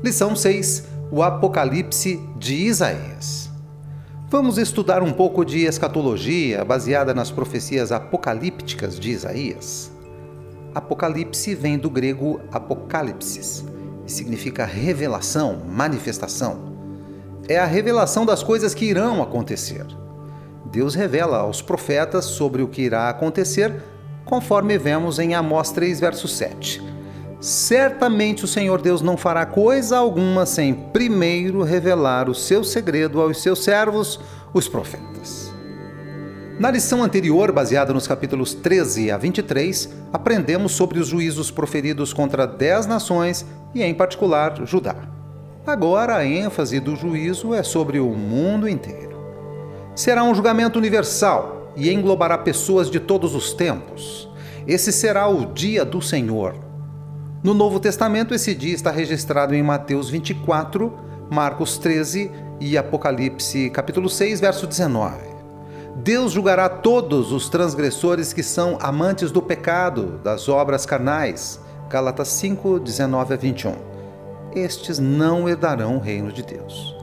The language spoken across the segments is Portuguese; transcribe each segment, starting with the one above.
Lição 6: O Apocalipse de Isaías. Vamos estudar um pouco de escatologia baseada nas profecias apocalípticas de Isaías. Apocalipse vem do grego apocalipsis e significa revelação, manifestação. É a revelação das coisas que irão acontecer. Deus revela aos profetas sobre o que irá acontecer, conforme vemos em Amós 3, verso 7 Certamente o Senhor Deus não fará coisa alguma sem primeiro revelar o seu segredo aos seus servos, os profetas. Na lição anterior, baseada nos capítulos 13 a 23, aprendemos sobre os juízos proferidos contra dez nações e, em particular, Judá. Agora, a ênfase do juízo é sobre o mundo inteiro. Será um julgamento universal e englobará pessoas de todos os tempos. Esse será o dia do Senhor no Novo Testamento, esse dia está registrado em Mateus 24, Marcos 13 e Apocalipse capítulo 6, verso 19. Deus julgará todos os transgressores que são amantes do pecado, das obras carnais. Gálatas 5, 19 a 21. Estes não herdarão o reino de Deus.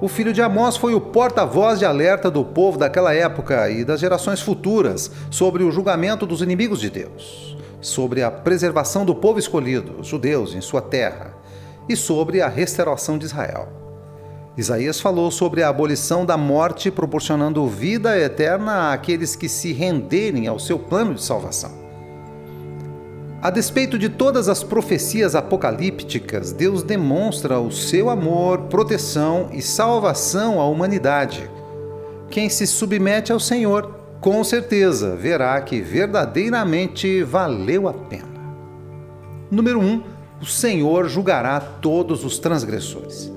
O filho de Amós foi o porta-voz de alerta do povo daquela época e das gerações futuras sobre o julgamento dos inimigos de Deus sobre a preservação do povo escolhido, os judeus, em sua terra, e sobre a restauração de Israel. Isaías falou sobre a abolição da morte, proporcionando vida eterna àqueles que se renderem ao seu plano de salvação. A despeito de todas as profecias apocalípticas, Deus demonstra o seu amor, proteção e salvação à humanidade. Quem se submete ao Senhor com certeza verá que verdadeiramente valeu a pena. Número 1. Um, o Senhor julgará todos os transgressores.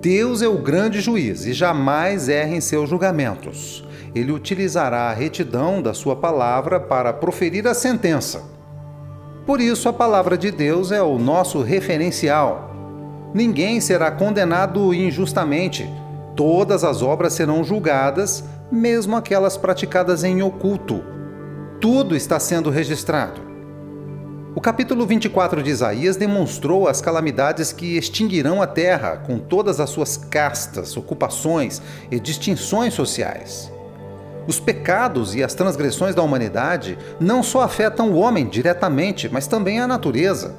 Deus é o grande juiz e jamais erra em seus julgamentos. Ele utilizará a retidão da sua palavra para proferir a sentença. Por isso, a palavra de Deus é o nosso referencial. Ninguém será condenado injustamente. Todas as obras serão julgadas mesmo aquelas praticadas em oculto. Tudo está sendo registrado. O capítulo 24 de Isaías demonstrou as calamidades que extinguirão a terra, com todas as suas castas, ocupações e distinções sociais. Os pecados e as transgressões da humanidade não só afetam o homem diretamente, mas também a natureza.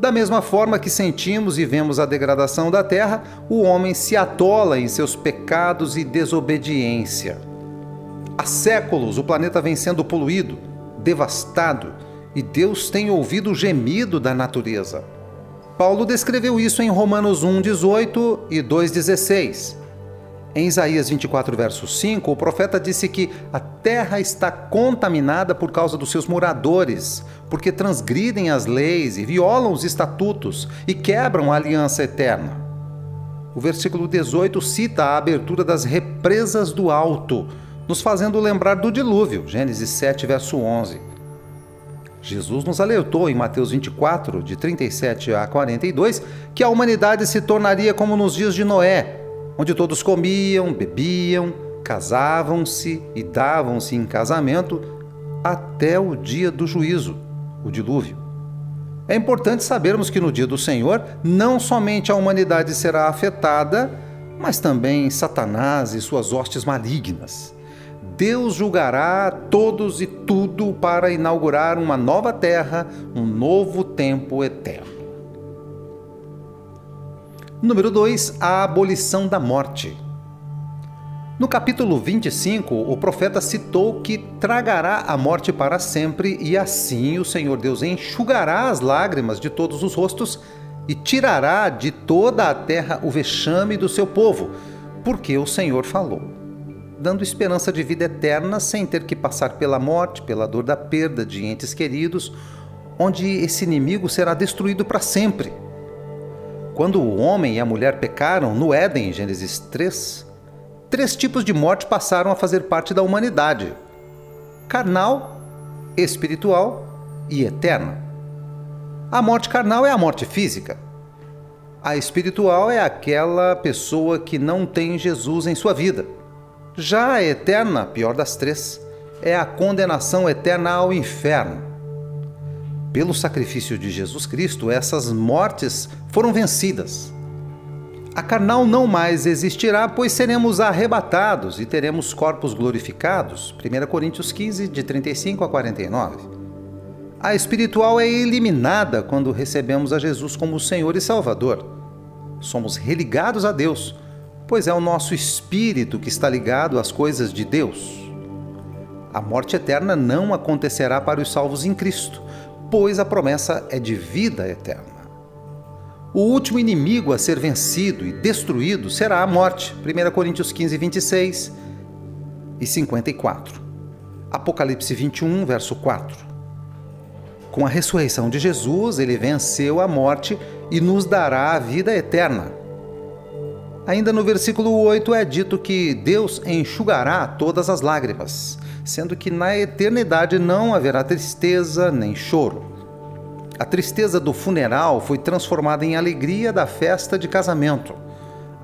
Da mesma forma que sentimos e vemos a degradação da terra, o homem se atola em seus pecados e desobediência. Há séculos o planeta vem sendo poluído, devastado, e Deus tem ouvido o gemido da natureza. Paulo descreveu isso em Romanos 1:18 e 2:16. Em Isaías 24, verso 5, o profeta disse que a terra está contaminada por causa dos seus moradores, porque transgridem as leis e violam os estatutos e quebram a aliança eterna. O versículo 18 cita a abertura das represas do alto, nos fazendo lembrar do dilúvio, Gênesis 7, verso 11. Jesus nos alertou em Mateus 24, de 37 a 42, que a humanidade se tornaria como nos dias de Noé, onde todos comiam, bebiam, casavam-se e davam-se em casamento até o dia do juízo, o dilúvio. É importante sabermos que no dia do Senhor, não somente a humanidade será afetada, mas também Satanás e suas hostes malignas. Deus julgará todos e tudo para inaugurar uma nova terra, um novo tempo eterno. Número 2. A abolição da morte. No capítulo 25, o profeta citou que tragará a morte para sempre, e assim o Senhor Deus enxugará as lágrimas de todos os rostos e tirará de toda a terra o vexame do seu povo, porque o Senhor falou, dando esperança de vida eterna sem ter que passar pela morte, pela dor da perda de entes queridos, onde esse inimigo será destruído para sempre. Quando o homem e a mulher pecaram no Éden, Gênesis 3, três tipos de morte passaram a fazer parte da humanidade: carnal, espiritual e eterna. A morte carnal é a morte física. A espiritual é aquela pessoa que não tem Jesus em sua vida. Já a eterna, pior das três, é a condenação eterna ao inferno. Pelo sacrifício de Jesus Cristo, essas mortes foram vencidas. A carnal não mais existirá, pois seremos arrebatados e teremos corpos glorificados. 1 Coríntios 15, de 35 a 49. A espiritual é eliminada quando recebemos a Jesus como Senhor e Salvador. Somos religados a Deus, pois é o nosso espírito que está ligado às coisas de Deus. A morte eterna não acontecerá para os salvos em Cristo, pois a promessa é de vida eterna. O último inimigo a ser vencido e destruído será a morte. 1 Coríntios 15, 26 e 54. Apocalipse 21, verso 4. Com a ressurreição de Jesus, ele venceu a morte e nos dará a vida eterna. Ainda no versículo 8 é dito que Deus enxugará todas as lágrimas, sendo que na eternidade não haverá tristeza nem choro. A tristeza do funeral foi transformada em alegria da festa de casamento.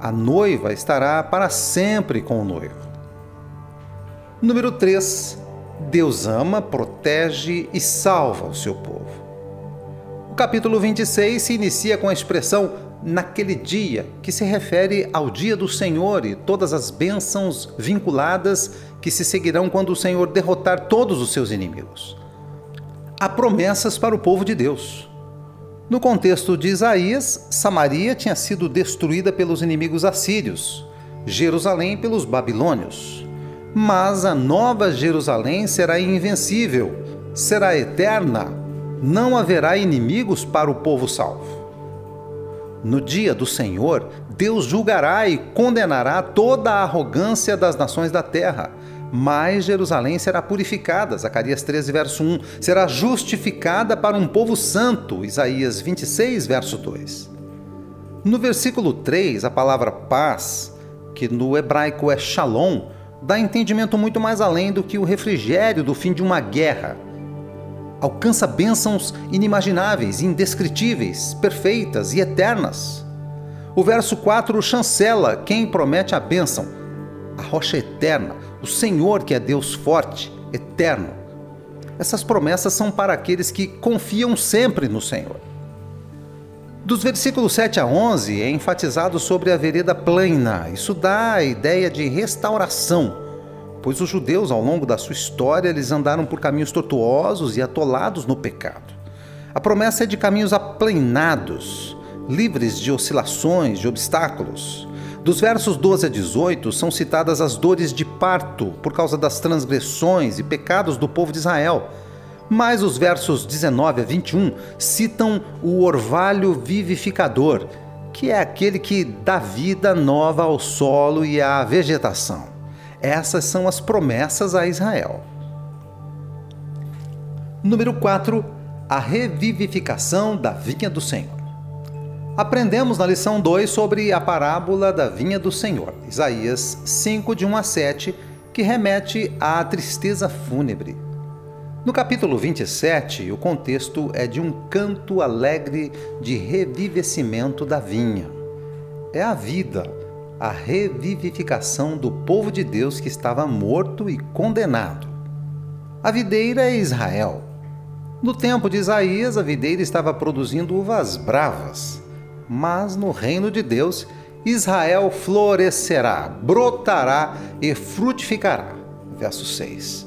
A noiva estará para sempre com o noivo. Número 3. Deus ama, protege e salva o seu povo. O capítulo 26 se inicia com a expressão naquele dia, que se refere ao dia do Senhor e todas as bênçãos vinculadas que se seguirão quando o Senhor derrotar todos os seus inimigos. Há promessas para o povo de Deus. No contexto de Isaías, Samaria tinha sido destruída pelos inimigos assírios, Jerusalém pelos babilônios. Mas a nova Jerusalém será invencível, será eterna, não haverá inimigos para o povo salvo. No dia do Senhor, Deus julgará e condenará toda a arrogância das nações da terra. Mas Jerusalém será purificada, Zacarias 13, verso 1, será justificada para um povo santo, Isaías 26, verso 2. No versículo 3, a palavra paz, que no hebraico é shalom, dá entendimento muito mais além do que o refrigério do fim de uma guerra alcança bênçãos inimagináveis, indescritíveis, perfeitas e eternas. O verso 4 chancela quem promete a bênção, a rocha eterna, o Senhor que é Deus forte, eterno. Essas promessas são para aqueles que confiam sempre no Senhor. Dos versículos 7 a 11 é enfatizado sobre a vereda plana. Isso dá a ideia de restauração pois os judeus, ao longo da sua história, eles andaram por caminhos tortuosos e atolados no pecado. A promessa é de caminhos aplainados, livres de oscilações, de obstáculos. Dos versos 12 a 18 são citadas as dores de parto por causa das transgressões e pecados do povo de Israel. Mas os versos 19 a 21 citam o orvalho vivificador, que é aquele que dá vida nova ao solo e à vegetação. Essas são as promessas a Israel. Número 4. A revivificação da vinha do Senhor. Aprendemos na lição 2 sobre a parábola da vinha do Senhor, Isaías 5, de 1 a 7, que remete à tristeza fúnebre. No capítulo 27, o contexto é de um canto alegre de revivecimento da vinha. É a vida, a revivificação do povo de Deus que estava morto e condenado. A videira é Israel. No tempo de Isaías, a videira estava produzindo uvas bravas, mas no reino de Deus, Israel florescerá, brotará e frutificará. Verso 6.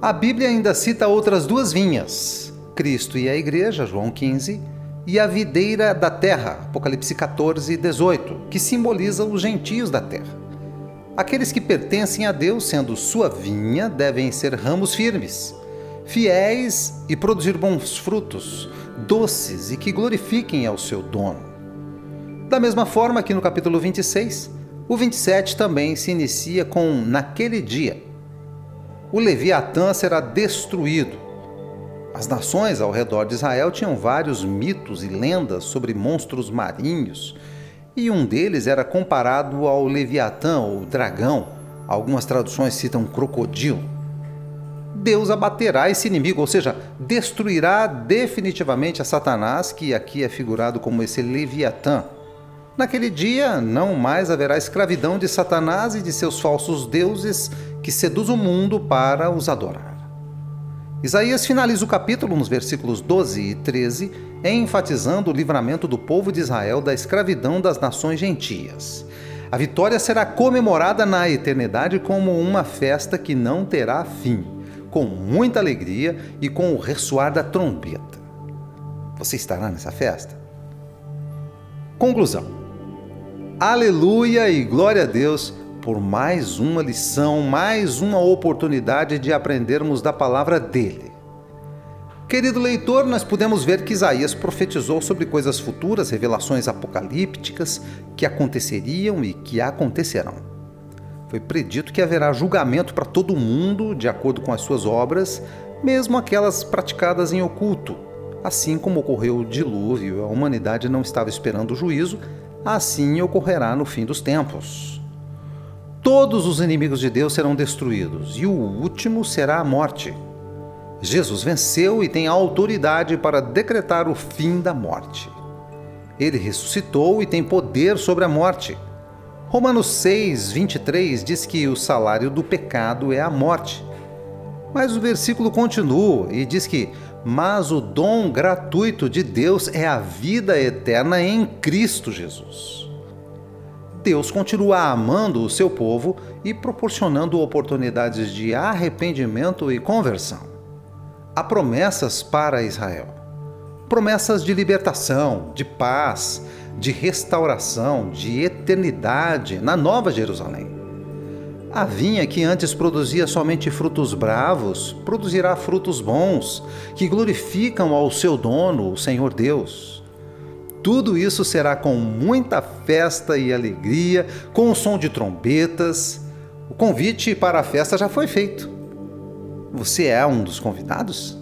A Bíblia ainda cita outras duas vinhas, Cristo e a Igreja, João 15, e a videira da terra, Apocalipse 14, 18, que simboliza os gentios da terra. Aqueles que pertencem a Deus, sendo sua vinha, devem ser ramos firmes, fiéis e produzir bons frutos, doces e que glorifiquem ao seu dono. Da mesma forma que no capítulo 26, o 27 também se inicia com naquele dia. O Leviatã será destruído, as nações ao redor de Israel tinham vários mitos e lendas sobre monstros marinhos, e um deles era comparado ao Leviatã ou dragão. Algumas traduções citam crocodilo. Deus abaterá esse inimigo, ou seja, destruirá definitivamente a Satanás, que aqui é figurado como esse Leviatã. Naquele dia não mais haverá escravidão de Satanás e de seus falsos deuses que seduz o mundo para os adorar. Isaías finaliza o capítulo nos versículos 12 e 13, enfatizando o livramento do povo de Israel da escravidão das nações gentias. A vitória será comemorada na eternidade como uma festa que não terá fim, com muita alegria e com o ressoar da trombeta. Você estará nessa festa? Conclusão. Aleluia e glória a Deus por mais uma lição, mais uma oportunidade de aprendermos da palavra dele. Querido leitor, nós podemos ver que Isaías profetizou sobre coisas futuras, revelações apocalípticas que aconteceriam e que acontecerão. Foi predito que haverá julgamento para todo mundo de acordo com as suas obras, mesmo aquelas praticadas em oculto. Assim como ocorreu o dilúvio, a humanidade não estava esperando o juízo, assim ocorrerá no fim dos tempos. Todos os inimigos de Deus serão destruídos, e o último será a morte. Jesus venceu e tem autoridade para decretar o fim da morte. Ele ressuscitou e tem poder sobre a morte. Romanos 6, 23 diz que o salário do pecado é a morte. Mas o versículo continua e diz que: Mas o dom gratuito de Deus é a vida eterna em Cristo Jesus. Deus continua amando o seu povo e proporcionando oportunidades de arrependimento e conversão há promessas para Israel. Promessas de libertação, de paz, de restauração, de eternidade na Nova Jerusalém. A vinha que antes produzia somente frutos bravos, produzirá frutos bons, que glorificam ao seu dono, o Senhor Deus. Tudo isso será com muita festa e alegria, com o som de trombetas. O convite para a festa já foi feito. Você é um dos convidados?